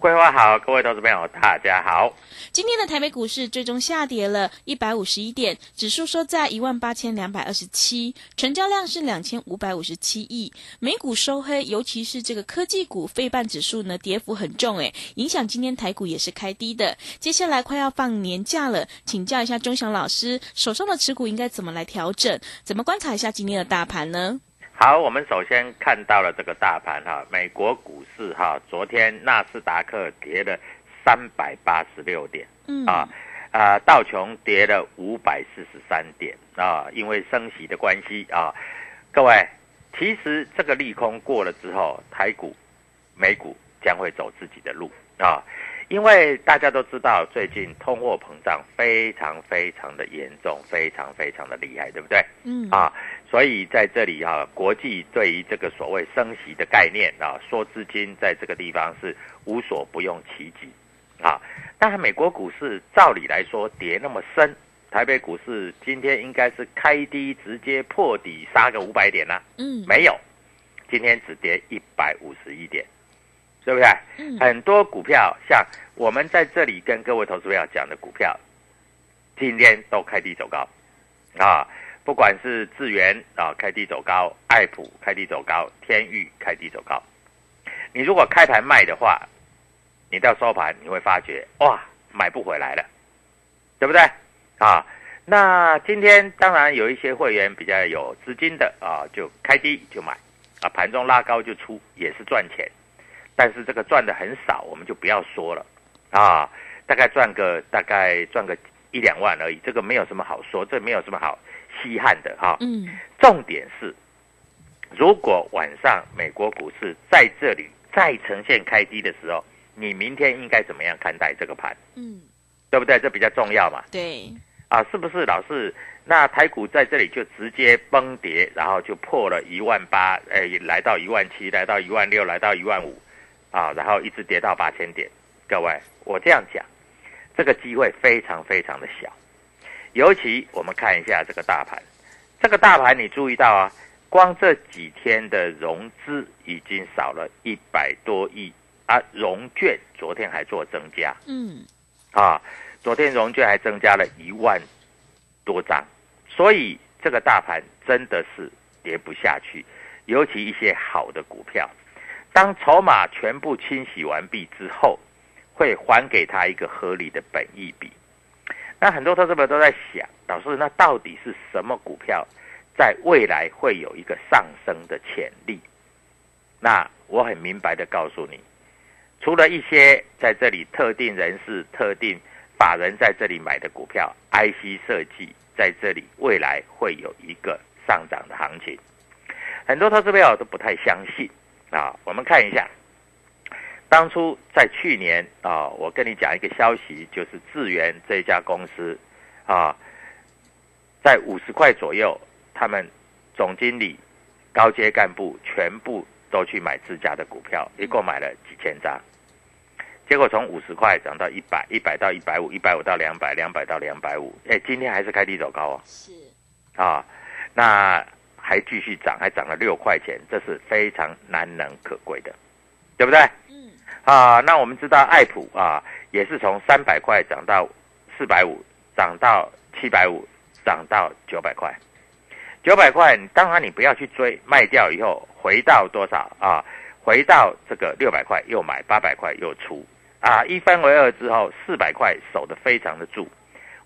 桂花好，各位投资朋友大家好。今天的台北股市最终下跌了一百五十一点，指数收在一万八千两百二十七，成交量是两千五百五十七亿。美股收黑，尤其是这个科技股费半指数呢，跌幅很重，诶，影响今天台股也是开低的。接下来快要放年假了，请教一下钟祥老师，手上的持股应该怎么来调整？怎么观察一下今天的大盘呢？好，我们首先看到了这个大盘哈，美国股市哈，昨天纳斯达克跌了三百八十六点，嗯。啊啊，道琼跌了五百四十三点啊，因为升息的关系啊，各位，其实这个利空过了之后，台股、美股将会走自己的路啊，因为大家都知道最近通货膨胀非常非常的严重，非常非常的厉害，对不对？嗯啊，所以在这里哈、国际对于这个所谓升息的概念啊，说资金在这个地方是无所不用其极啊。但美国股市照理来说跌那么深，台北股市今天应该是开低直接破底杀个五百点啦、嗯，没有，今天只跌一百五十一点，对不是？嗯很多股票像我们在这里跟各位投资朋友讲的股票，今天都开低走高，啊，不管是智源啊开低走高，爱普开低走高，天域开低走高。你如果开盘卖的话，你到收盘你会发觉哇，买不回来了，对不对？啊，那今天当然有一些会员比较有资金的啊，就开低就买，啊，盘中拉高就出，也是赚钱。但是这个赚的很少，我们就不要说了啊，大概赚个大概赚个一两万而已，这个没有什么好说，这没有什么好稀罕的哈、嗯重点是，如果晚上美国股市在这里再呈现开低的时候，你明天应该怎么样看待这个盘？嗯，对不对？这比较重要嘛。对，啊，是不是老是？那台股在这里就直接崩跌，然后就破了一万八，哎，来到一万七，来到一万六，来到一万五，啊，然后一直跌到八千点。各位，我这样讲，这个机会非常非常的小。尤其我们看一下这个大盘，这个大盘你注意到啊，光这几天的融资已经少了一百多亿啊，融券昨天还做增加，嗯啊，昨天融券还增加了一万多张，所以这个大盘真的是跌不下去，尤其一些好的股票，当筹码全部清洗完毕之后，会还给他一个合理的本益比。那很多投资者都在想，老师，那到底是什么股票在未来会有一个上升的潜力？那我很明白的告诉你，除了一些在这里特定人士、特定法人在这里买的股票，IC 设计在这里未来会有一个上涨的行情。很多投资朋友都不太相信啊，我们看一下，当初在去年啊，我跟你讲一个消息，就是智源这家公司啊，在五十块左右，他们总经理、高阶干部全部都去买自家的股票，一共买了几千张。结果从五十块涨到一百，一百到一百五，一百五到两百，两百到两百五。哎，今天还是开低走高哦！是啊，那还继续涨，还涨了六块钱，这是非常难能可贵的，对不对？嗯啊，那我们知道爱普啊，也是从三百块涨到四百五，涨到七百五，涨到九百块。九百块，当然你不要去追，卖掉以后回到多少啊？回到这个六百块又买，八百块又出。啊，一分为二之后，四百块守得非常的住。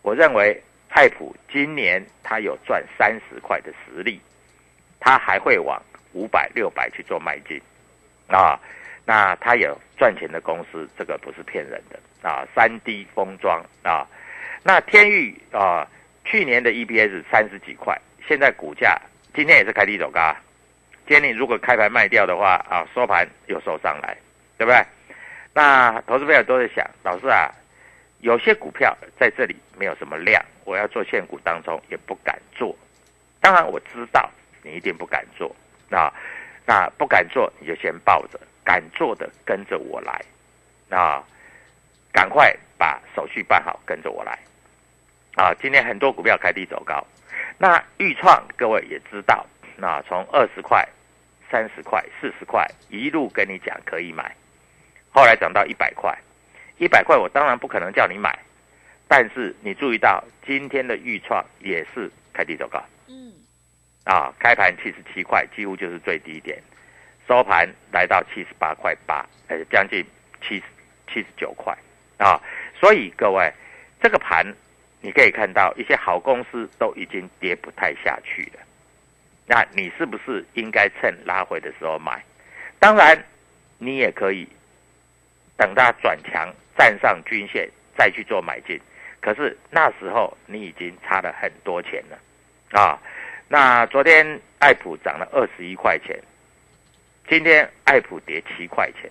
我认为爱普今年它有赚三十块的实力，它还会往五百、六百去做迈进啊。那它有赚钱的公司，这个不是骗人的啊。三 D 封装啊，那天域啊，去年的 EPS 三十几块，现在股价今天也是开低走高。今天你如果开盘卖掉的话啊，收盘又收上来，对不对？那投资朋友都在想，老师啊，有些股票在这里没有什么量，我要做现股当中也不敢做。当然我知道你一定不敢做，那那不敢做你就先抱着，敢做的跟着我来，啊，赶快把手续办好，跟着我来。啊，今天很多股票开低走高，那豫创各位也知道，那从二十块、三十块、四十块一路跟你讲可以买。后来涨到一百块，一百块我当然不可能叫你买，但是你注意到今天的预创也是开低走高，啊，开盘七十七块，几乎就是最低点，收盘来到七十八块八，呃，将近七十七十九块，啊，所以各位这个盘你可以看到一些好公司都已经跌不太下去了，那你是不是应该趁拉回的时候买？当然，你也可以。等它转强，站上均线再去做买进，可是那时候你已经差了很多钱了，啊！那昨天爱普涨了二十一块钱，今天爱普跌七块钱，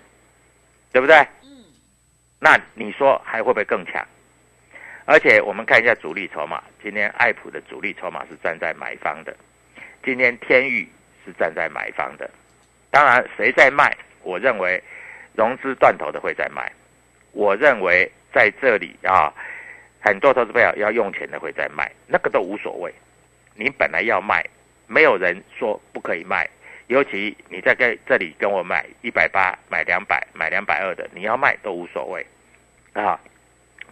对不对？嗯。那你说还会不会更强？而且我们看一下主力筹码，今天爱普的主力筹码是站在买方的，今天天域是站在买方的。当然，谁在卖？我认为。融资断头的会在卖，我认为在这里啊，很多投资朋友要用钱的会在卖，那个都无所谓。你本来要卖，没有人说不可以卖。尤其你在跟这里跟我买一百八，买两百，买两百二的，你要卖都无所谓啊。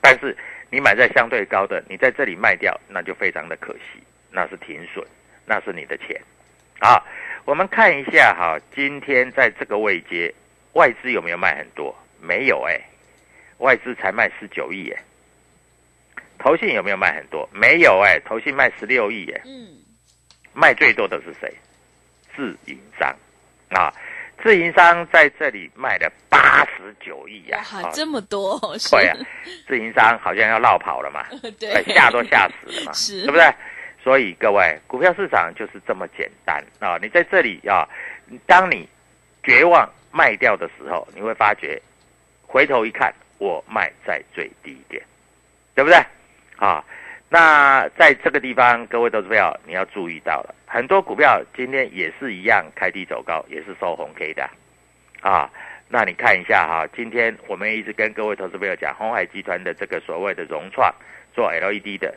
但是你买在相对高的，你在这里卖掉，那就非常的可惜，那是停损，那是你的钱啊。我们看一下哈，今天在这个位阶。外资有没有卖很多？没有哎，外资才卖十九亿哎。投信有没有卖很多？没有哎，投信卖十六亿哎。嗯，卖最多的是谁？自营商啊，自营商在这里卖了八十九亿呀！哇，这么多！对啊，自营商好像要绕跑了嘛，对，吓都吓死了嘛，是，对不对？所以各位，股票市场就是这么简单啊！你在这里啊，当你绝望。卖掉的时候，你会发觉，回头一看，我卖在最低点，对不对？啊，那在这个地方，各位投资票你要注意到了，很多股票今天也是一样开低走高，也是收红 K 的，啊，那你看一下哈，今天我们一直跟各位投资朋友讲，红海集团的这个所谓的融创做 LED 的，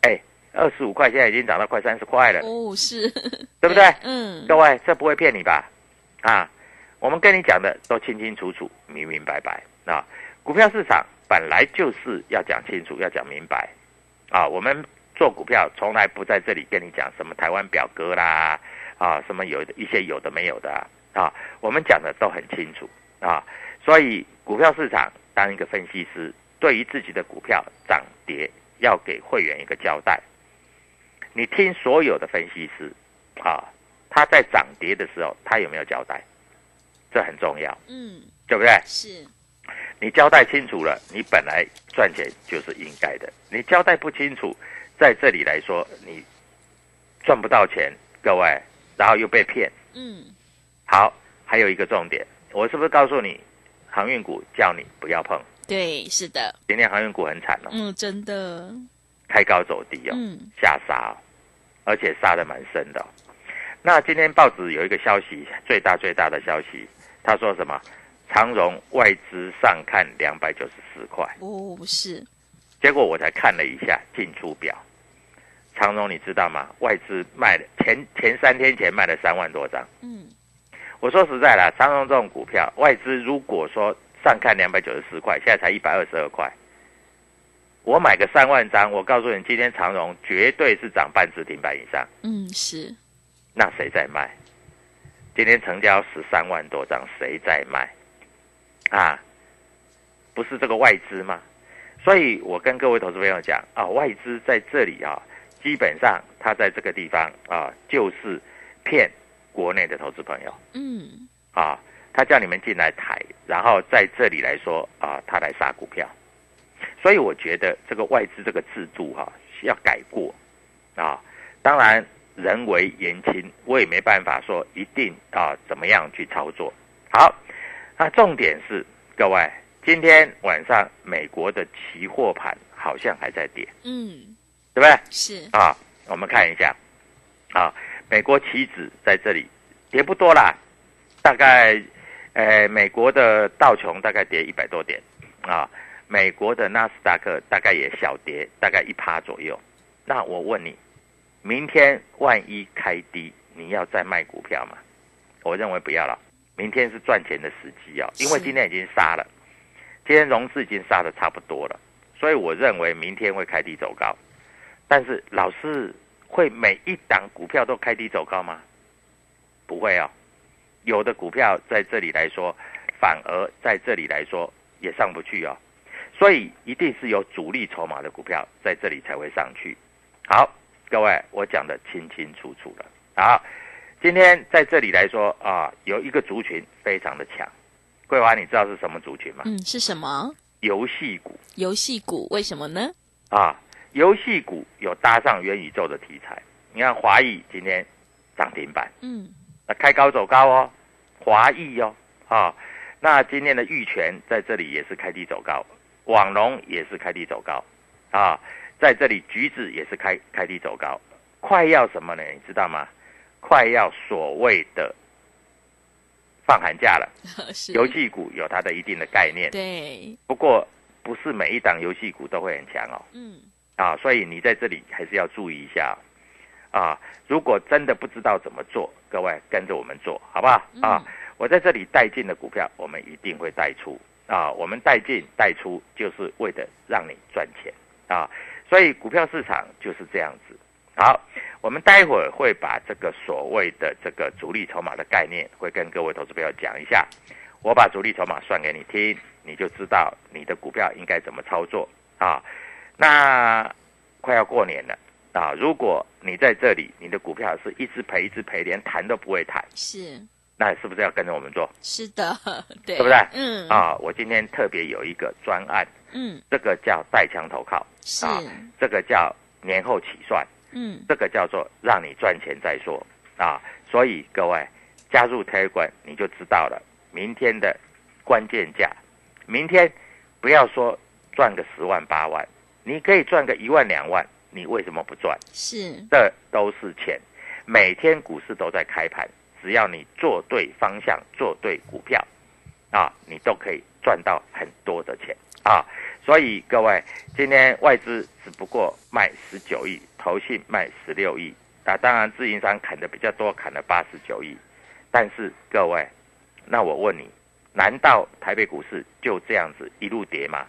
哎，二十五块现在已经涨到快三十块了，哦，是对不对？嗯，各位这不会骗你吧？啊。我们跟你讲的都清清楚楚、明明白白啊！股票市场本来就是要讲清楚、要讲明白啊！我们做股票从来不在这里跟你讲什么台湾表哥啦啊，什么有一些有的没有的啊！我们讲的都很清楚啊！所以股票市场当一个分析师，对于自己的股票涨跌，要给会员一个交代。你听所有的分析师啊，他在涨跌的时候，他有没有交代？这很重要，嗯，对不对？是，你交代清楚了，你本来赚钱就是应该的。你交代不清楚，在这里来说，你赚不到钱，各位，然后又被骗，嗯，好，还有一个重点，我是不是告诉你，航运股叫你不要碰？对，是的，今天航运股很惨哦，嗯，真的，开高走低哦，嗯，下杀哦，而且杀的蛮深的哦、那今天报纸有一个消息，最大最大的消息，他说什么？长荣外资上看两百九十四块，哦，是，结果我才看了一下进出表，长荣你知道吗？外资卖了前前三天前卖了三万多张。嗯，我说实在啦，长荣这种股票，外资如果说上看两百九十四块，现在才一百二十二块，我买个三万张，我告诉你，今天长荣绝对是涨半只停板以上。嗯，是，那谁在卖？今天成交十三万多张，谁在卖？啊，不是这个外资吗？所以我跟各位投资朋友讲啊，外资在这里啊，基本上他在这个地方啊，就是骗国内的投资朋友嗯，啊，他叫你们进来抬，然后在这里来说啊，他来杀股票。所以我觉得这个外资这个制度哈、要改过啊。当然人为言轻，我也没办法说一定啊怎么样去操作。好，那重点是各位，今天晚上美国的期货盘好像还在跌，嗯，对不对？是，啊，我们看一下啊，美国期指在这里跌不多啦，大概呃美国的道琼大概跌一百多点啊，美国的纳斯达克大概也小跌，大概一趴左右。那我问你，明天万一开低，你要再卖股票吗？我认为不要了，明天是赚钱的时机啊，因为今天已经杀了，今天融资已经杀的差不多了，所以我认为明天会开低走高。但是老师会每一档股票都开低走高吗？不会哦，有的股票在这里来说，反而在这里来说也上不去哦，所以一定是有主力筹码的股票在这里才会上去。好，各位，我讲的清清楚楚了。好，今天在这里来说啊，有一个族群非常的强。桂花，你知道是什么族群吗？嗯，是什么？游戏股游戏股？为什么呢？啊，游戏股有搭上元宇宙的题材。你看华谊今天涨停板，嗯，那开高走高哦，华谊哦，啊，那今天的玉泉在这里也是开低走高，网龙也是开低走高，啊，在这里橘子也是开开低走高，快要什么呢？你知道吗？快要所谓的放寒假了，游戏股有它的一定的概念，对，不过不是每一档游戏股都会很强哦。嗯，啊，所以你在这里还是要注意一下啊。如果真的不知道怎么做，各位跟着我们做好不好？啊，我在这里带进的股票，我们一定会带出啊。我们带进带出，就是为了让你赚钱啊。所以股票市场就是这样子。好，我们待会儿会把这个所谓的这个主力筹码的概念，会跟各位投资朋友讲一下。我把主力筹码算给你听，你就知道你的股票应该怎么操作啊。那快要过年了啊，如果你在这里，你的股票是一直赔一直赔，连谈都不会谈，是，那是不是要跟着我们做？是的，对，对不对嗯，啊，我今天特别有一个专案，嗯，这个叫带枪投靠是，啊，这个叫年后起算，嗯，这个叫做让你赚钱再说啊。所以各位加入 Telegram 你就知道了，明天的关键价，明天不要说赚个十万八万，你可以赚个一万两万，你为什么不赚？是，这都是钱，每天股市都在开盘，只要你做对方向，做对股票，啊，你都可以赚到很多的钱啊。所以各位，今天外资只不过卖十九亿，投信卖十六亿，啊，当然自营商砍的比较多，砍了八十九亿。但是各位，那我问你，难道台北股市就这样子一路跌吗？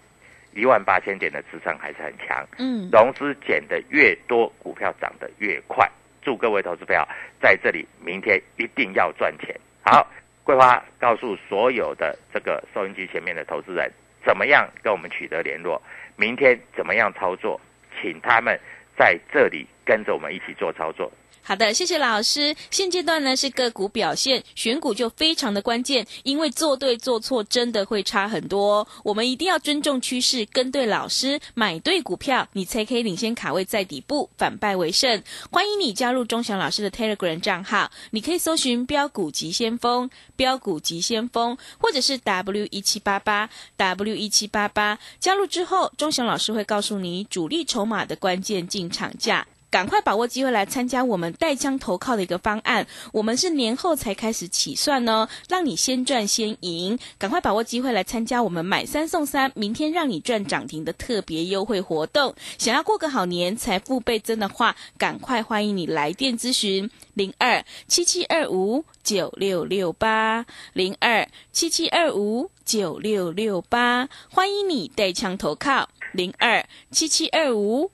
一万八千点的支撑还是很强，嗯，融资减的越多，股票涨得越快。祝各位投资朋友在这里明天一定要赚钱。好，桂花告诉所有的这个收音机前面的投资人，怎么样跟我们取得联络，明天怎么样操作，请他们在这里跟着我们一起做操作。好的，谢谢老师。现阶段呢是个股表现，选股就非常的关键，因为做对做错真的会差很多。我们一定要尊重趋势，跟对老师，买对股票，你才可以领先卡位在底部，反败为胜。欢迎你加入钟祥老师的 Telegram 账号，你可以搜寻标股急先锋、标股急先锋，或者是 W 一七八八 W 一七八八。加入之后，钟祥老师会告诉你主力筹码的关键进场价。赶快把握机会来参加我们带枪投靠的一个方案，我们是年后才开始起算呢，让你先赚先赢。赶快把握机会来参加我们买三送三，明天让你赚涨停的特别优惠活动。想要过个好年，财富倍增的话，赶快欢迎你来电咨询零二七七二五九六六八零二七七二五九六六八，欢迎你带枪投靠零二七七二五。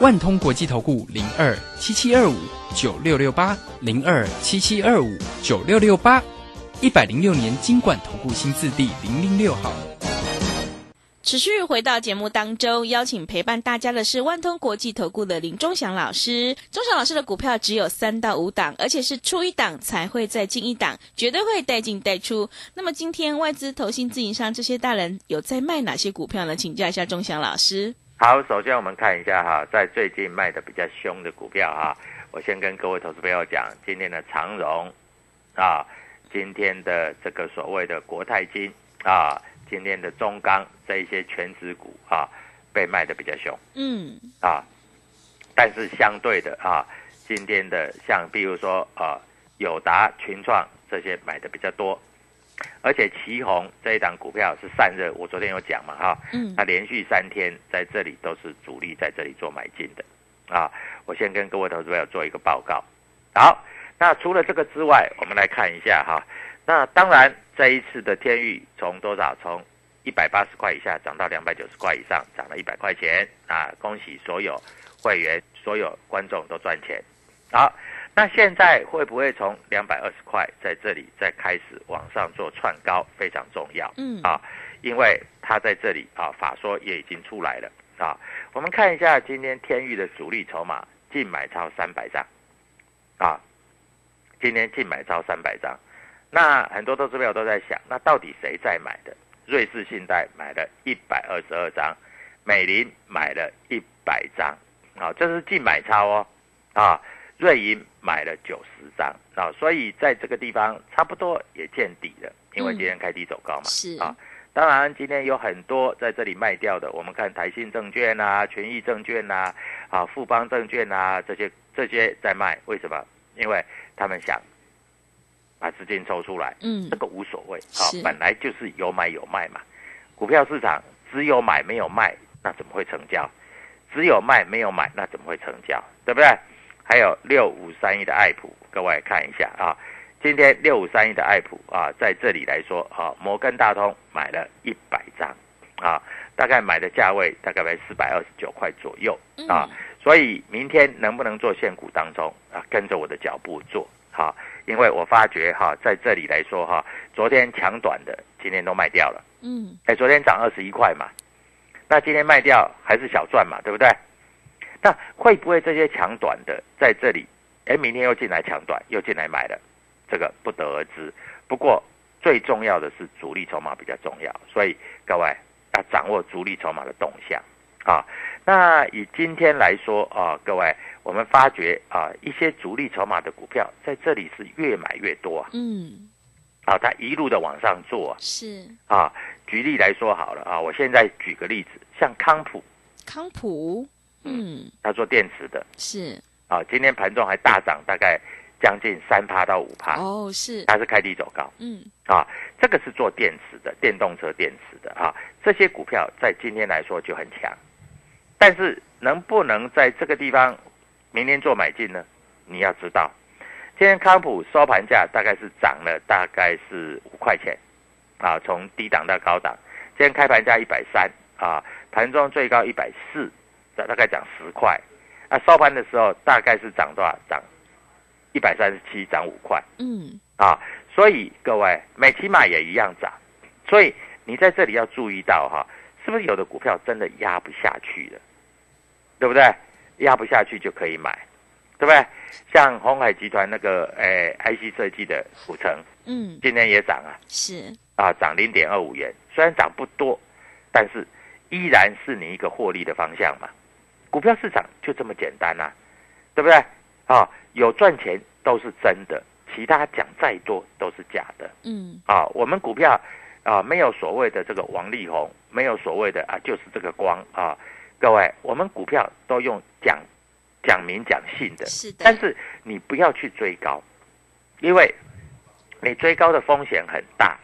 万通国际投顾零二七七二五九六六八零二七七二五九六六八，一百零六年金管投顾新字第零零六号。持续回到节目当中，邀请陪伴大家的是万通国际投顾的林忠祥老师。忠祥老师的股票只有三到五档，而且是出一档才会再进一档，绝对会带进带出。那么今天外资、投信、自营商这些大人有在卖哪些股票呢？请教一下忠祥老师。好，首先我们看一下哈，在最近卖的比较凶的股票哈，我先跟各位投资朋友讲，今天的长荣啊，今天的这个所谓的国泰金啊，今天的中钢这一些全指股啊，被卖的比较凶，嗯，啊，但是相对的啊，今天的像比如说啊，友达、群创这些买的比较多。而且旗宏这一档股票是散热，我昨天有讲嘛哈，嗯，它连续三天在这里都是主力在这里做买进的，啊，我先跟各位投资朋友做一个报告。好，那除了这个之外，我们来看一下哈，那当然这一次的天域从多少？从一百八十块以下涨到两百九十块以上，涨了一百块钱啊！恭喜所有会员、所有观众都赚钱。好。那现在会不会从两百二十块在这里再开始往上做串高，非常重要。嗯啊，因为它在这里啊，法说也已经出来了啊。我们看一下今天天域的主力筹码净买超三百张啊，今天净买超三百张。那很多投资朋友都在想，那到底谁在买的？瑞士信贷买了一百二十二张，美林买了一百张啊，这是净买超哦啊。瑞银买了九十张啊，所以在这个地方差不多也见底了，因为今天开低走高嘛。是啊，当然今天有很多在这里卖掉的，我们看台信证券啊、权益证券啊、啊富邦证券啊这些这些在卖，为什么？因为他们想把资金抽出来，嗯这个无所谓啊，本来就是有买有卖嘛。股票市场只有买没有卖，那怎么会成交？只有卖没有买，那怎么会成交？对不对？还有六五三一的爱普，各位看一下啊，今天六五三一的爱普啊，在这里来说啊，摩根大通买了一百张啊，大概买的价位大概为四百二十九块左右啊，所以明天能不能做现股当中啊，跟着我的脚步做哈，因为我发觉哈，在这里来说哈，昨天抢短的今天都卖掉了，嗯。哎，昨天涨二十一块嘛，那今天卖掉还是小赚嘛，对不对？那会不会这些抢短的在这里，哎，明天又进来抢短，又进来买了，这个不得而知。不过最重要的是主力筹码比较重要，所以各位要掌握主力筹码的动向啊。那以今天来说啊，各位，我们发觉啊，一些主力筹码的股票在这里是越买越多啊，嗯啊，它一路的往上做啊是啊。举例来说好了啊，我现在举个例子，像康普，康普，嗯他做电池的。是啊，今天盘中还大涨，大概将近三趴到五趴，哦是它是开低走高嗯啊。这个是做电池的，电动车电池的啊。这些股票在今天来说就很强，但是能不能在这个地方明天做买进呢？你要知道，今天康普收盘价大概是涨了大概是五块钱，啊，从低档到高档。今天开盘价一百三，啊，盘中最高一百四，大大概涨十块。啊，收盘的时候大概是涨多少？涨一百三十七，涨五块。嗯，啊，所以各位，美骑马也一样涨。所以你在这里要注意到哈，是不是有的股票真的压不下去了，对不对？压不下去就可以买，对不对？像红海集团那个诶 IC 设计的股城，嗯，今天也涨啊，是，啊涨零点二五元，虽然涨不多，但是依然是你一个获利的方向嘛。股票市场就这么简单呐、对不对？啊，有赚钱都是真的，其他讲再多都是假的。嗯，啊，我们股票啊没有所谓的这个王力宏，没有所谓的啊就是这个光啊，各位，我们股票都用讲讲明讲信的，是的，但是你不要去追高，因为你追高的风险很大。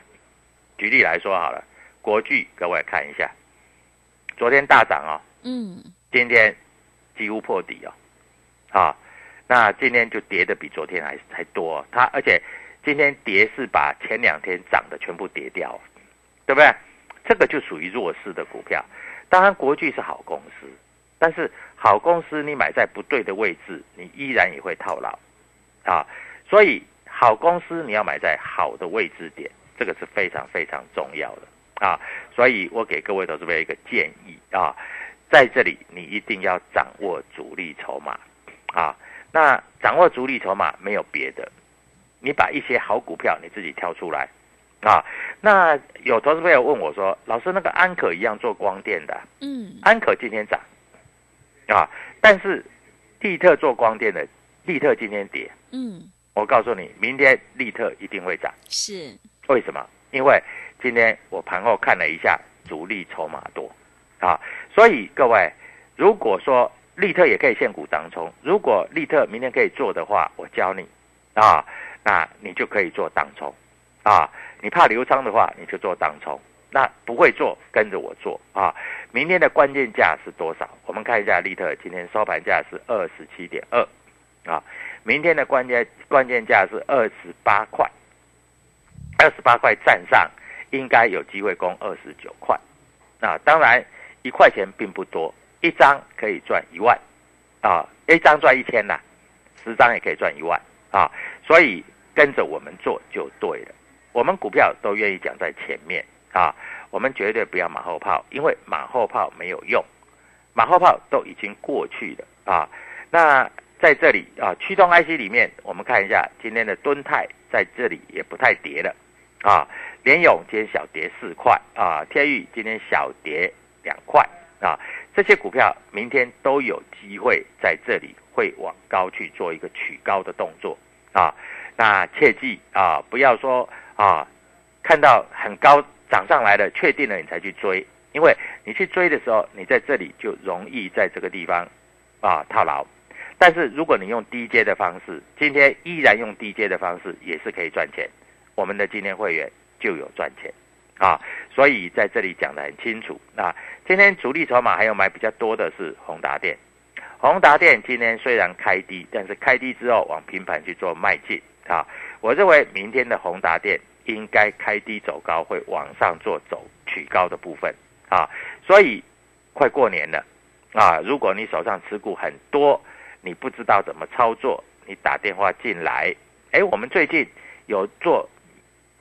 举例来说好了，国巨，各位看一下，昨天大涨哦，嗯，今天几乎破底哦，啊，那今天就跌的比昨天还还多、哦，它而且今天跌是把前两天涨的全部跌掉，对不对？这个就属于弱势的股票。当然，国巨是好公司，但是好公司你买在不对的位置，你依然也会套牢啊。所以好公司你要买在好的位置点，这个是非常非常重要的啊。所以我给各位投资者一个建议啊，在这里你一定要掌握主力筹码啊。那掌握主力筹码没有别的，你把一些好股票你自己挑出来啊。那有投资朋友问我说：“老师，那个安可一样做光电的，嗯，安可今天涨啊，但是利特做光电的，利特今天跌。嗯，我告诉你，明天利特一定会涨。是，为什么？因为今天我盘后看了一下，主力筹码多啊，所以各位，如果说利特也可以现股当冲，如果利特明天可以做的话，我教你啊，那你就可以做当冲啊。你怕流仓的话，你就做当冲。那不会做，跟着我做啊。明天的关键价是多少？我们看一下利特今天收盘价是二十七点二啊，明天的关键关键价是二十八块，二十八块站上，应该有机会攻二十九块。那当然一块钱并不多，一张可以赚一万啊，一张赚一千呐，十张也可以赚一万啊。所以跟着我们做就对了。我们股票都愿意讲在前面啊，我们绝对不要马后炮，因为马后炮没有用，马后炮都已经过去了啊。那在这里啊，驱动 IC 里面，我们看一下今天的敦泰在这里也不太跌了啊。联咏今天小跌四块啊，天宇今天小跌两块啊，这些股票明天都有机会在这里会往高去做一个取高的动作啊。那切记啊，不要说啊，看到很高涨上来了，确定了你才去追，因为你去追的时候，你在这里就容易在这个地方啊套牢。但是如果你用低阶的方式，今天依然用低阶的方式，也是可以赚钱。我们的今天会员就有赚钱啊，所以在这里讲得很清楚。那今天主力筹码还有买比较多的是宏达电，宏达电今天虽然开低，但是开低之后往平盘去做迈进啊。我认为明天的宏达电应该开低走高，会往上做走取高的部分啊。所以快过年了啊，如果你手上持股很多，你不知道怎么操作，你打电话进来，哎，我们最近有做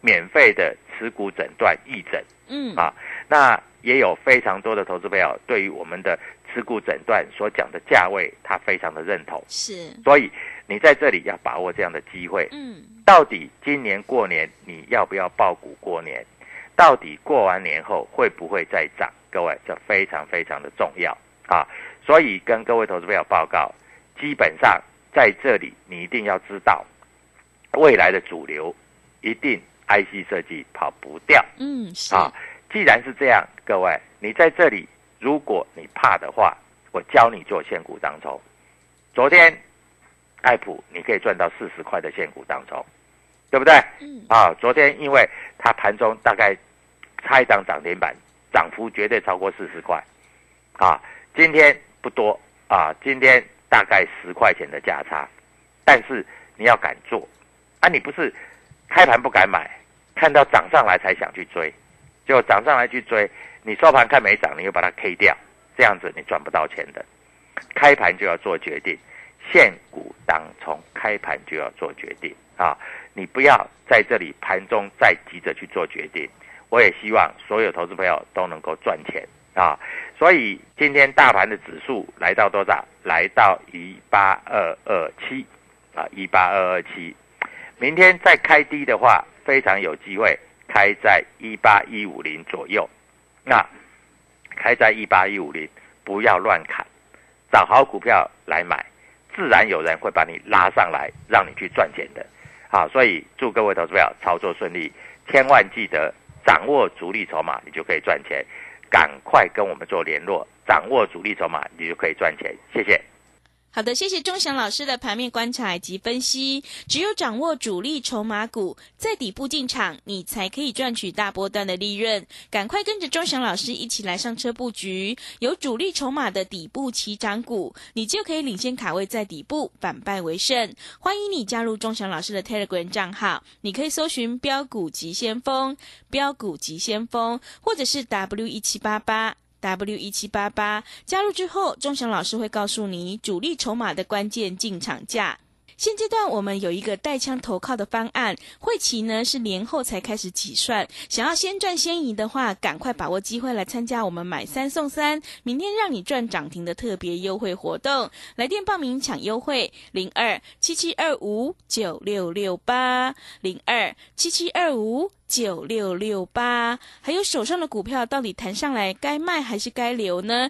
免费的持股诊断义诊嗯，啊，那也有非常多的投资朋友对于我们的持股诊断所讲的价位，他非常的认同，是，所以你在这里要把握这样的机会。嗯，到底今年过年你要不要爆股过年？到底过完年后会不会再涨？各位，这非常非常的重要啊！所以跟各位投资朋友报告，基本上在这里你一定要知道，未来的主流一定 IC 设计跑不掉嗯，是，啊！既然是这样，各位，你在这里，如果你怕的话，我教你做现股当中。昨天爱普你可以赚到四十块的现股当中，对不对？嗯，啊，昨天因为它盘中大概差一档涨停板，涨幅绝对超过四十块，啊，今天不多啊，今天大概十块钱的价差，但是你要敢做啊！你不是开盘不敢买，看到涨上来才想去追，就涨上来去追，你收盘看没涨，你又把它 K 掉，这样子你赚不到钱的。开盘就要做决定，现股当冲，开盘就要做决定啊！你不要在这里盘中再急着去做决定。我也希望所有投资朋友都能够赚钱啊！所以今天大盘的指数来到多少？来到一八二二七啊，一八二二七。明天再开低的话，非常有机会开在一八一五零左右。那开在一八一五零，不要乱砍，找好股票来买，自然有人会把你拉上来，让你去赚钱的。好，所以祝各位投资朋友操作顺利，千万记得。掌握主力筹码，你就可以赚钱。赶快跟我们做联络，掌握主力筹码，你就可以赚钱。谢谢。好的，谢谢钟祥老师的盘面观察及分析。只有掌握主力筹码股，在底部进场，你才可以赚取大波段的利润。赶快跟着钟祥老师一起来上车布局，有主力筹码的底部起涨股，你就可以领先卡位在底部，反败为胜。欢迎你加入钟祥老师的 Telegram 账号，你可以搜寻“标股急先锋”、“标股急先锋”或者是 W 一七八八。W 一七八八加入之后，钟祥老师会告诉你主力筹码的关键进场价。现阶段我们有一个带枪投靠的方案，会期呢是年后才开始起算。想要先赚先赢的话，赶快把握机会来参加我们买三送三，明天让你赚涨停的特别优惠活动。来电报名抢优惠，零二七七二五九六六八零二七七二五九六六八。还有手上的股票到底弹上来该卖还是该留呢？